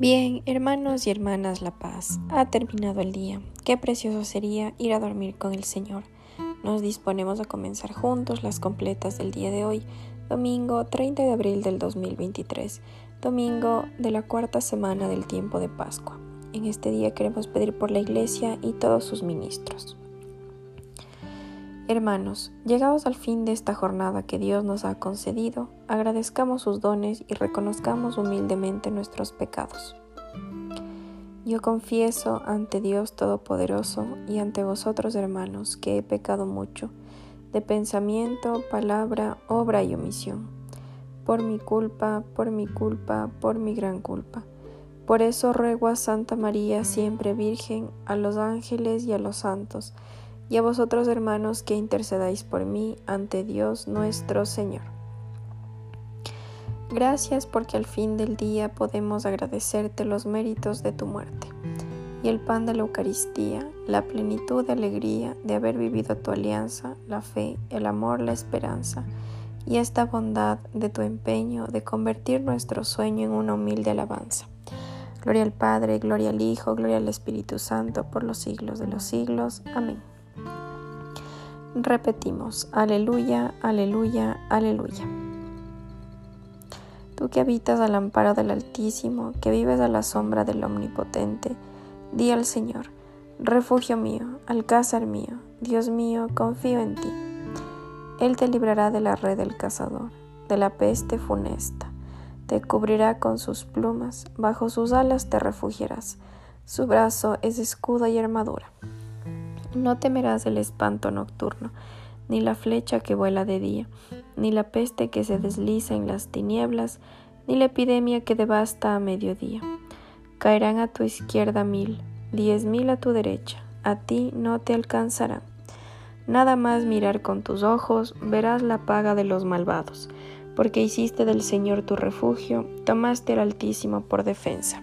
Bien, hermanos y hermanas La Paz, ha terminado el día. Qué precioso sería ir a dormir con el Señor. Nos disponemos a comenzar juntos las completas del día de hoy, domingo 30 de abril del 2023, domingo de la cuarta semana del tiempo de Pascua. En este día queremos pedir por la Iglesia y todos sus ministros. Hermanos, llegados al fin de esta jornada que Dios nos ha concedido, agradezcamos sus dones y reconozcamos humildemente nuestros pecados. Yo confieso ante Dios Todopoderoso y ante vosotros, hermanos, que he pecado mucho, de pensamiento, palabra, obra y omisión, por mi culpa, por mi culpa, por mi gran culpa. Por eso ruego a Santa María, siempre Virgen, a los ángeles y a los santos, y a vosotros hermanos que intercedáis por mí ante Dios nuestro Señor. Gracias porque al fin del día podemos agradecerte los méritos de tu muerte y el pan de la Eucaristía, la plenitud de alegría de haber vivido tu alianza, la fe, el amor, la esperanza y esta bondad de tu empeño de convertir nuestro sueño en una humilde alabanza. Gloria al Padre, gloria al Hijo, gloria al Espíritu Santo, por los siglos de los siglos. Amén. Repetimos, aleluya, aleluya, aleluya. Tú que habitas al amparo del Altísimo, que vives a la sombra del Omnipotente, di al Señor, refugio mío, alcázar mío, Dios mío, confío en ti. Él te librará de la red del cazador, de la peste funesta, te cubrirá con sus plumas, bajo sus alas te refugiarás, su brazo es escudo y armadura. No temerás el espanto nocturno, ni la flecha que vuela de día, ni la peste que se desliza en las tinieblas, ni la epidemia que devasta a mediodía. Caerán a tu izquierda mil, diez mil a tu derecha, a ti no te alcanzarán. Nada más mirar con tus ojos, verás la paga de los malvados, porque hiciste del Señor tu refugio, tomaste al Altísimo por defensa.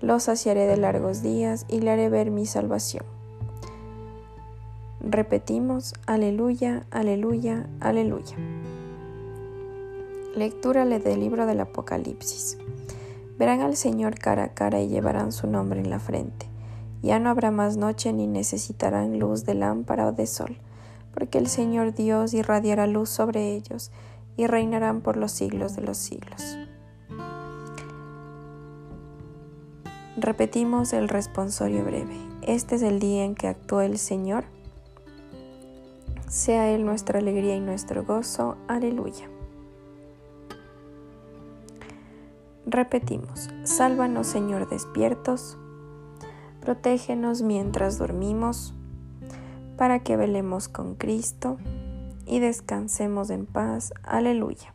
lo saciaré de largos días y le haré ver mi salvación. Repetimos, aleluya, aleluya, aleluya. Lectura del libro del Apocalipsis. Verán al Señor cara a cara y llevarán su nombre en la frente. Ya no habrá más noche ni necesitarán luz de lámpara o de sol, porque el Señor Dios irradiará luz sobre ellos y reinarán por los siglos de los siglos. Repetimos el responsorio breve. Este es el día en que actuó el Señor. Sea Él nuestra alegría y nuestro gozo. Aleluya. Repetimos, sálvanos Señor despiertos, protégenos mientras dormimos, para que velemos con Cristo y descansemos en paz. Aleluya.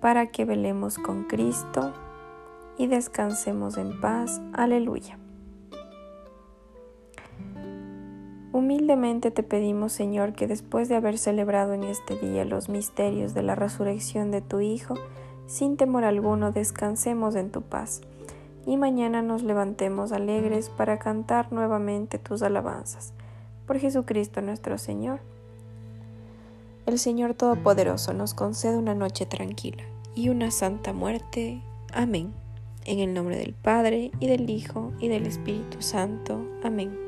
para que velemos con Cristo y descansemos en paz. Aleluya. Humildemente te pedimos, Señor, que después de haber celebrado en este día los misterios de la resurrección de tu Hijo, sin temor alguno descansemos en tu paz, y mañana nos levantemos alegres para cantar nuevamente tus alabanzas. Por Jesucristo nuestro Señor. El Señor Todopoderoso nos concede una noche tranquila y una santa muerte. Amén. En el nombre del Padre, y del Hijo, y del Espíritu Santo. Amén.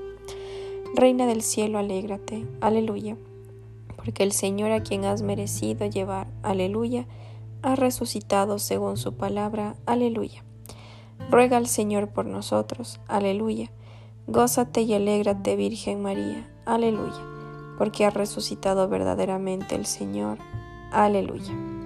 Reina del cielo, alégrate. Aleluya. Porque el Señor a quien has merecido llevar, aleluya, ha resucitado según su palabra. Aleluya. Ruega al Señor por nosotros. Aleluya. Gózate y alégrate, Virgen María. Aleluya. Porque ha resucitado verdaderamente el Señor. Aleluya.